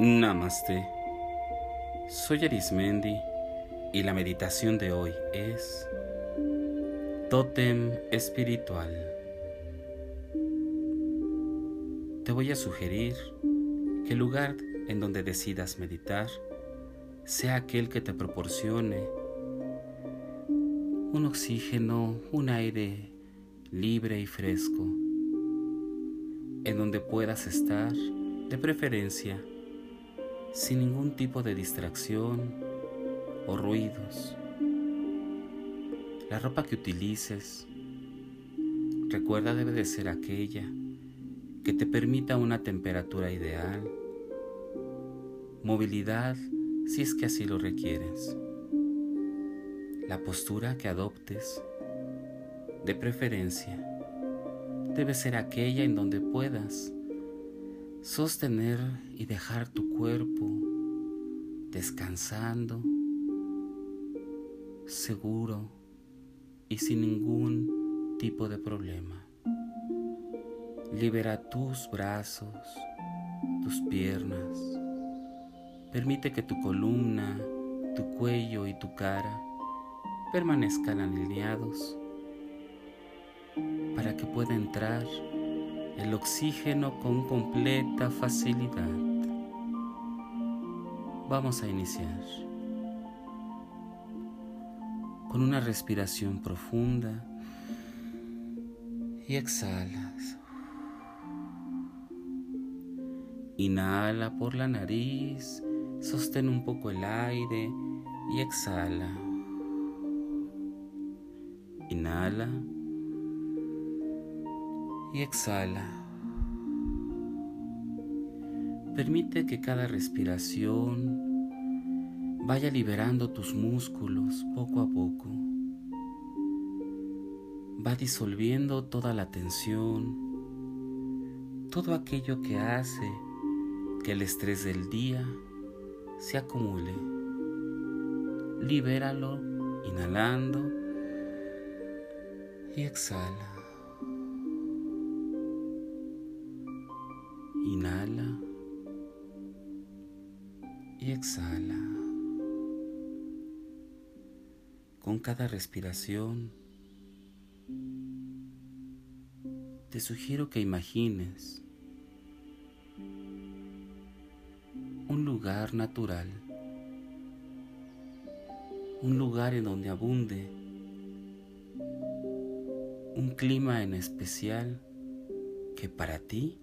Namaste. Soy Arismendi y la meditación de hoy es Tótem Espiritual. Te voy a sugerir que el lugar en donde decidas meditar sea aquel que te proporcione un oxígeno, un aire libre y fresco, en donde puedas estar de preferencia sin ningún tipo de distracción o ruidos. La ropa que utilices, recuerda debe de ser aquella que te permita una temperatura ideal, movilidad si es que así lo requieres. La postura que adoptes, de preferencia, debe ser aquella en donde puedas sostener y dejar tu cuerpo descansando, seguro y sin ningún tipo de problema. Libera tus brazos, tus piernas. Permite que tu columna, tu cuello y tu cara permanezcan alineados para que pueda entrar el oxígeno con completa facilidad. Vamos a iniciar con una respiración profunda y exhalas. Inhala por la nariz, sostén un poco el aire y exhala. Inhala y exhala. Permite que cada respiración vaya liberando tus músculos poco a poco. Va disolviendo toda la tensión, todo aquello que hace que el estrés del día se acumule. Libéralo inhalando y exhala. Inhala y exhala. Con cada respiración, te sugiero que imagines un lugar natural, un lugar en donde abunde un clima en especial que para ti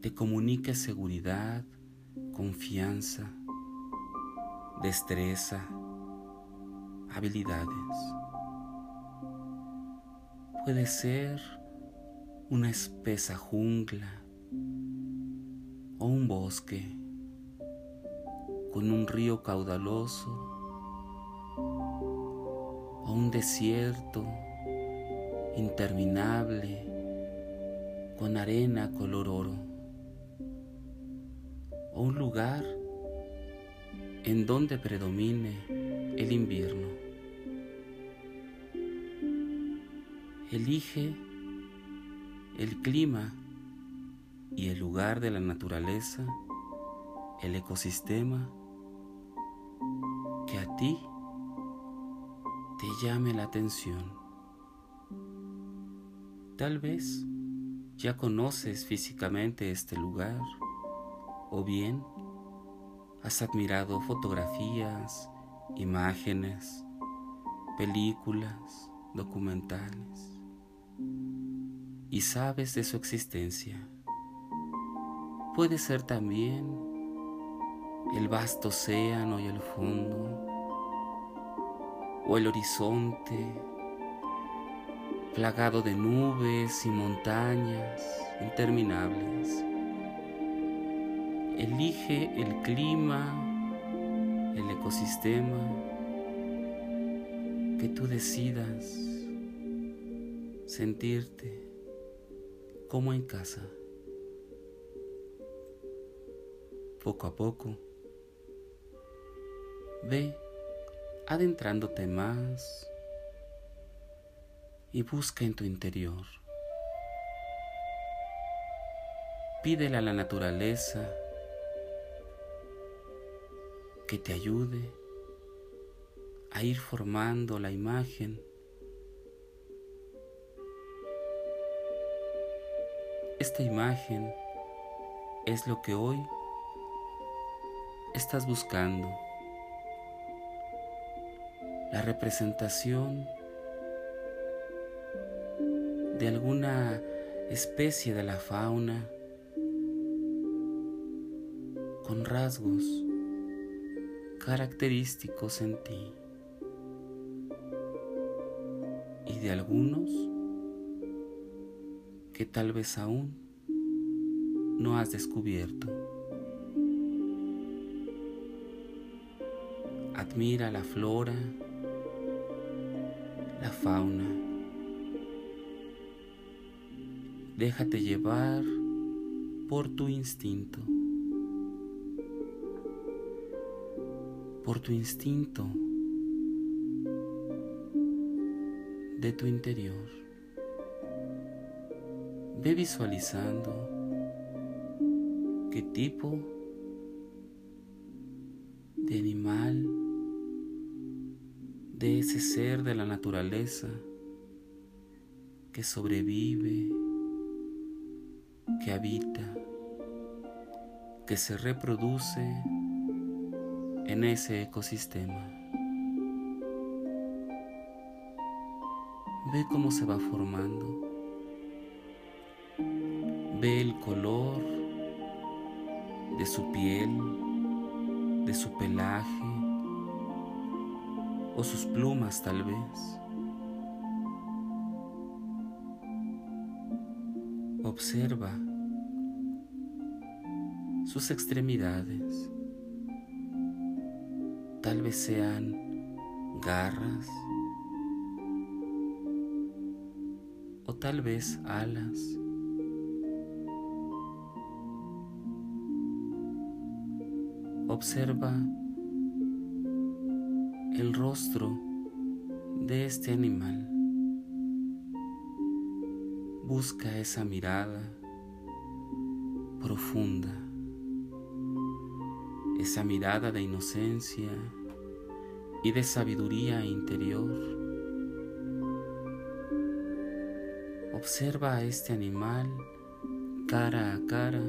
te comunique seguridad, confianza, destreza, habilidades. Puede ser una espesa jungla o un bosque con un río caudaloso o un desierto interminable con arena color oro o un lugar en donde predomine el invierno. Elige el clima y el lugar de la naturaleza, el ecosistema que a ti te llame la atención. Tal vez ya conoces físicamente este lugar o bien has admirado fotografías, imágenes, películas, documentales y sabes de su existencia. Puede ser también el vasto océano y el fondo, o el horizonte plagado de nubes y montañas interminables. Elige el clima, el ecosistema que tú decidas sentirte como en casa. Poco a poco, ve adentrándote más y busca en tu interior. Pídele a la naturaleza que te ayude a ir formando la imagen esta imagen es lo que hoy estás buscando. La representación de alguna especie de la fauna con rasgos característicos en ti y de algunos que tal vez aún no has descubierto. Admira la flora, la fauna. Déjate llevar por tu instinto. Por tu instinto de tu interior. Ve visualizando qué tipo de animal, de ese ser de la naturaleza que sobrevive, que habita, que se reproduce en ese ecosistema. Ve cómo se va formando. Ve el color de su piel, de su pelaje o sus plumas tal vez. Observa sus extremidades. Tal vez sean garras o tal vez alas. Observa el rostro de este animal. Busca esa mirada profunda, esa mirada de inocencia y de sabiduría interior. Observa a este animal cara a cara,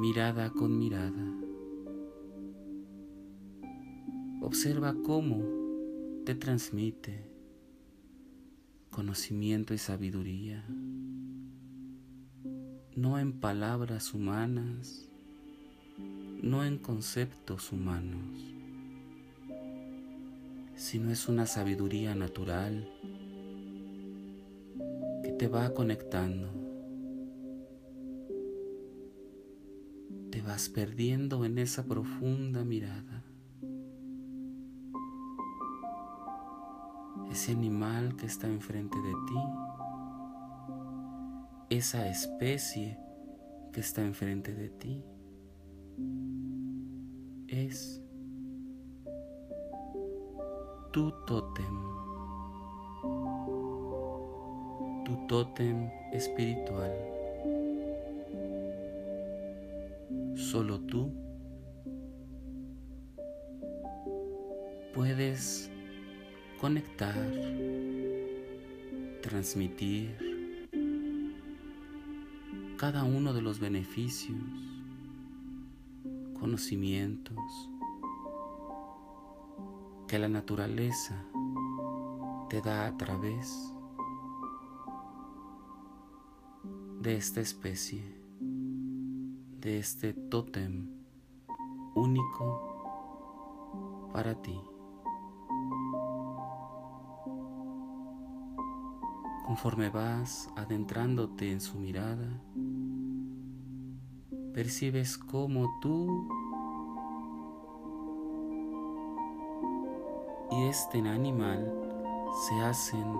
mirada con mirada. Observa cómo te transmite conocimiento y sabiduría, no en palabras humanas, no en conceptos humanos, sino es una sabiduría natural que te va conectando. Te vas perdiendo en esa profunda mirada. Ese animal que está enfrente de ti, esa especie que está enfrente de ti, es tu tótem, tu tótem espiritual. Solo tú puedes conectar, transmitir cada uno de los beneficios, conocimientos que la naturaleza te da a través de esta especie, de este tótem único para ti. Conforme vas adentrándote en su mirada, percibes cómo tú y este animal se hacen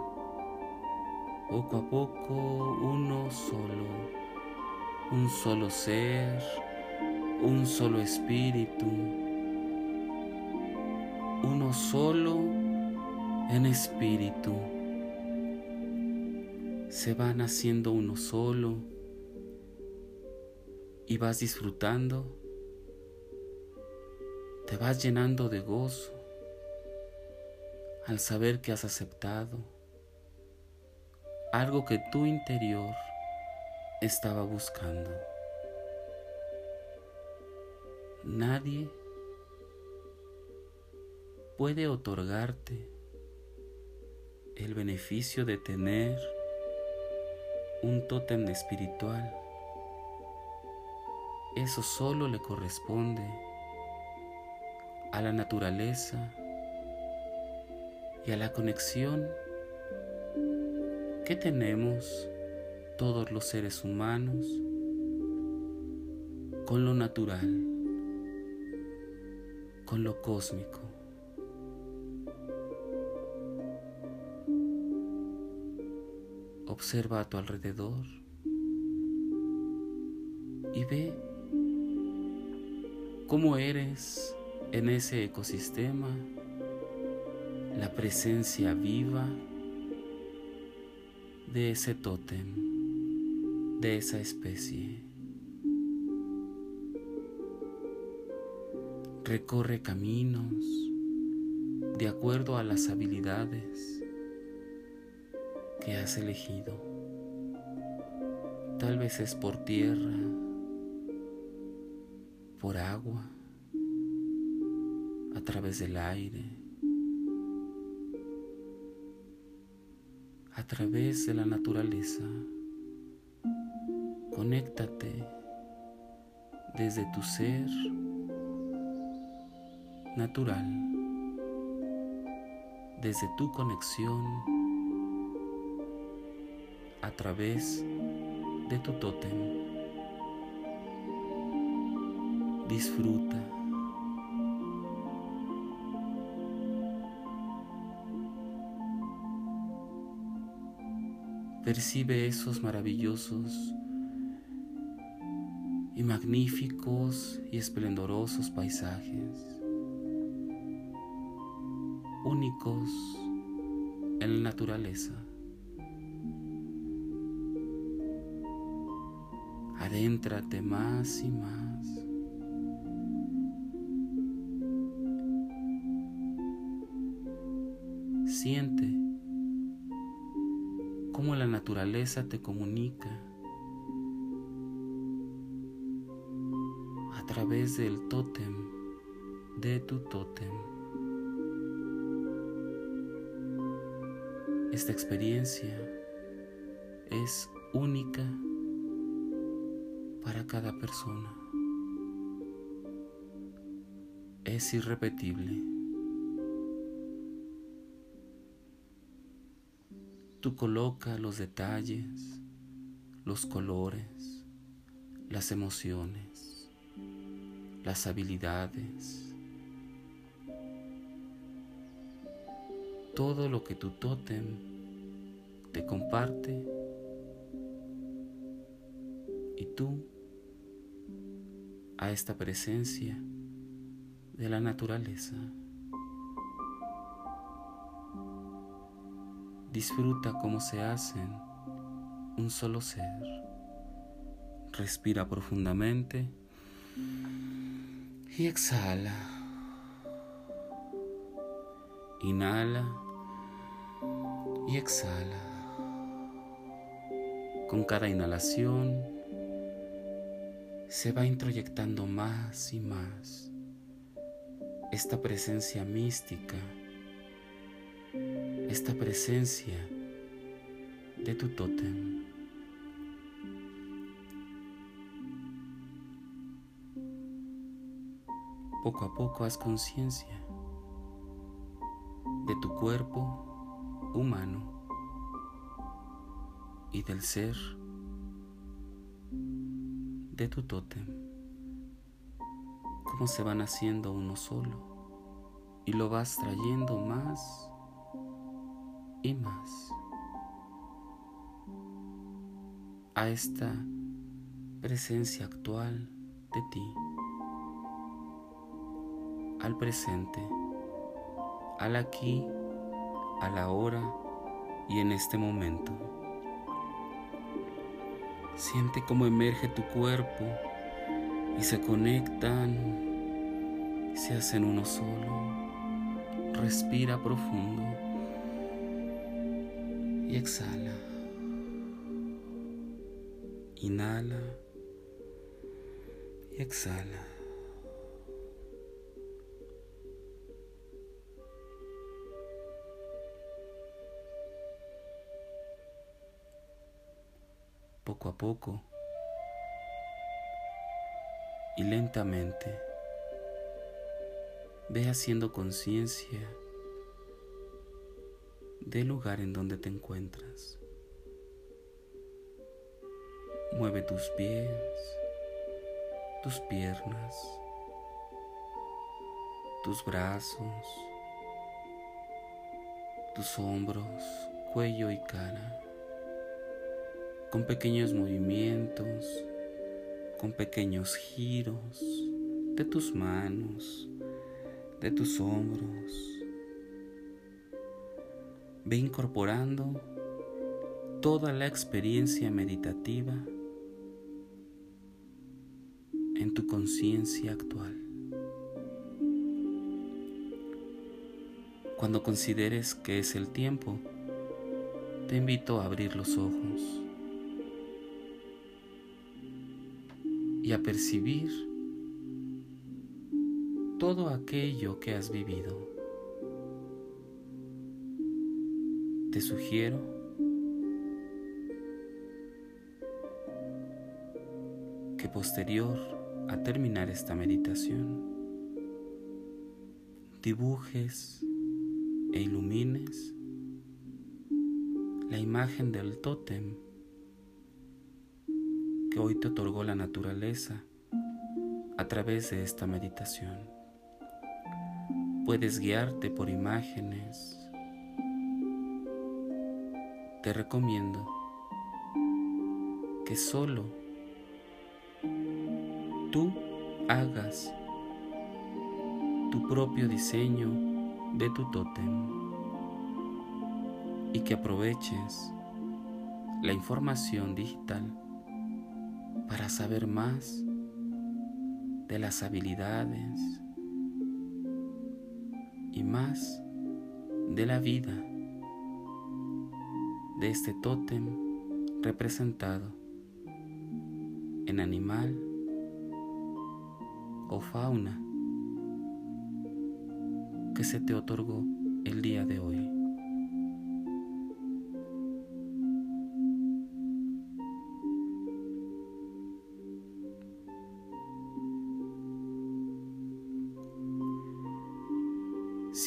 poco a poco uno solo, un solo ser, un solo espíritu, uno solo en espíritu se van haciendo uno solo y vas disfrutando te vas llenando de gozo al saber que has aceptado algo que tu interior estaba buscando. Nadie puede otorgarte el beneficio de tener un tótem espiritual. Eso solo le corresponde a la naturaleza y a la conexión que tenemos todos los seres humanos con lo natural, con lo cósmico. Observa a tu alrededor y ve cómo eres en ese ecosistema, la presencia viva de ese tótem, de esa especie. Recorre caminos de acuerdo a las habilidades que has elegido. Tal vez es por tierra, por agua, a través del aire, a través de la naturaleza. Conéctate desde tu ser natural, desde tu conexión a través de tu tótem. Disfruta. Percibe esos maravillosos y magníficos y esplendorosos paisajes, únicos en la naturaleza. Adéntrate más y más. Siente cómo la naturaleza te comunica a través del tótem de tu tótem. Esta experiencia es única para cada persona. Es irrepetible. Tú coloca los detalles, los colores, las emociones, las habilidades, todo lo que tu tótem te comparte y tú a esta presencia de la naturaleza. Disfruta cómo se hacen un solo ser. Respira profundamente y exhala. Inhala y exhala. Con cada inhalación se va introyectando más y más esta presencia mística esta presencia de tu tótem. Poco a poco haz conciencia de tu cuerpo humano y del ser de tu tótem, cómo se van haciendo uno solo y lo vas trayendo más y más a esta presencia actual de ti, al presente, al aquí, a la hora y en este momento. Siente cómo emerge tu cuerpo y se conectan, se hacen uno solo. Respira profundo y exhala. Inhala y exhala. Poco y lentamente ve haciendo conciencia del lugar en donde te encuentras. Mueve tus pies, tus piernas, tus brazos, tus hombros, cuello y cara, con pequeños movimientos, con pequeños giros de tus manos, de tus hombros. Ve incorporando toda la experiencia meditativa en tu conciencia actual. Cuando consideres que es el tiempo, te invito a abrir los ojos y a percibir todo aquello que has vivido. Te sugiero que posterior a terminar esta meditación, dibujes e ilumines la imagen del tótem que hoy te otorgó la naturaleza a través de esta meditación. Puedes guiarte por imágenes. Te recomiendo que solo tú hagas tu propio diseño de tu tótem y que aproveches la información digital para saber más de las habilidades y más de la vida de este tótem representado en animal o fauna que se te otorgó el día de hoy.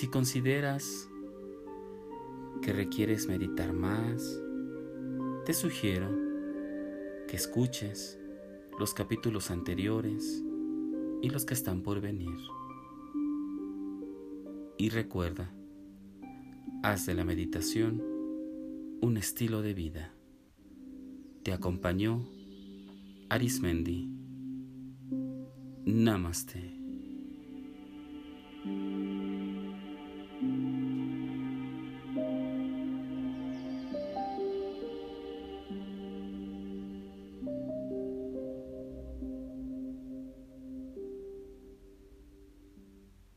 Si consideras que requieres meditar más, te sugiero que escuches los capítulos anteriores y los que están por venir. Y recuerda, haz de la meditación un estilo de vida. Te acompañó Arismendi. Namaste.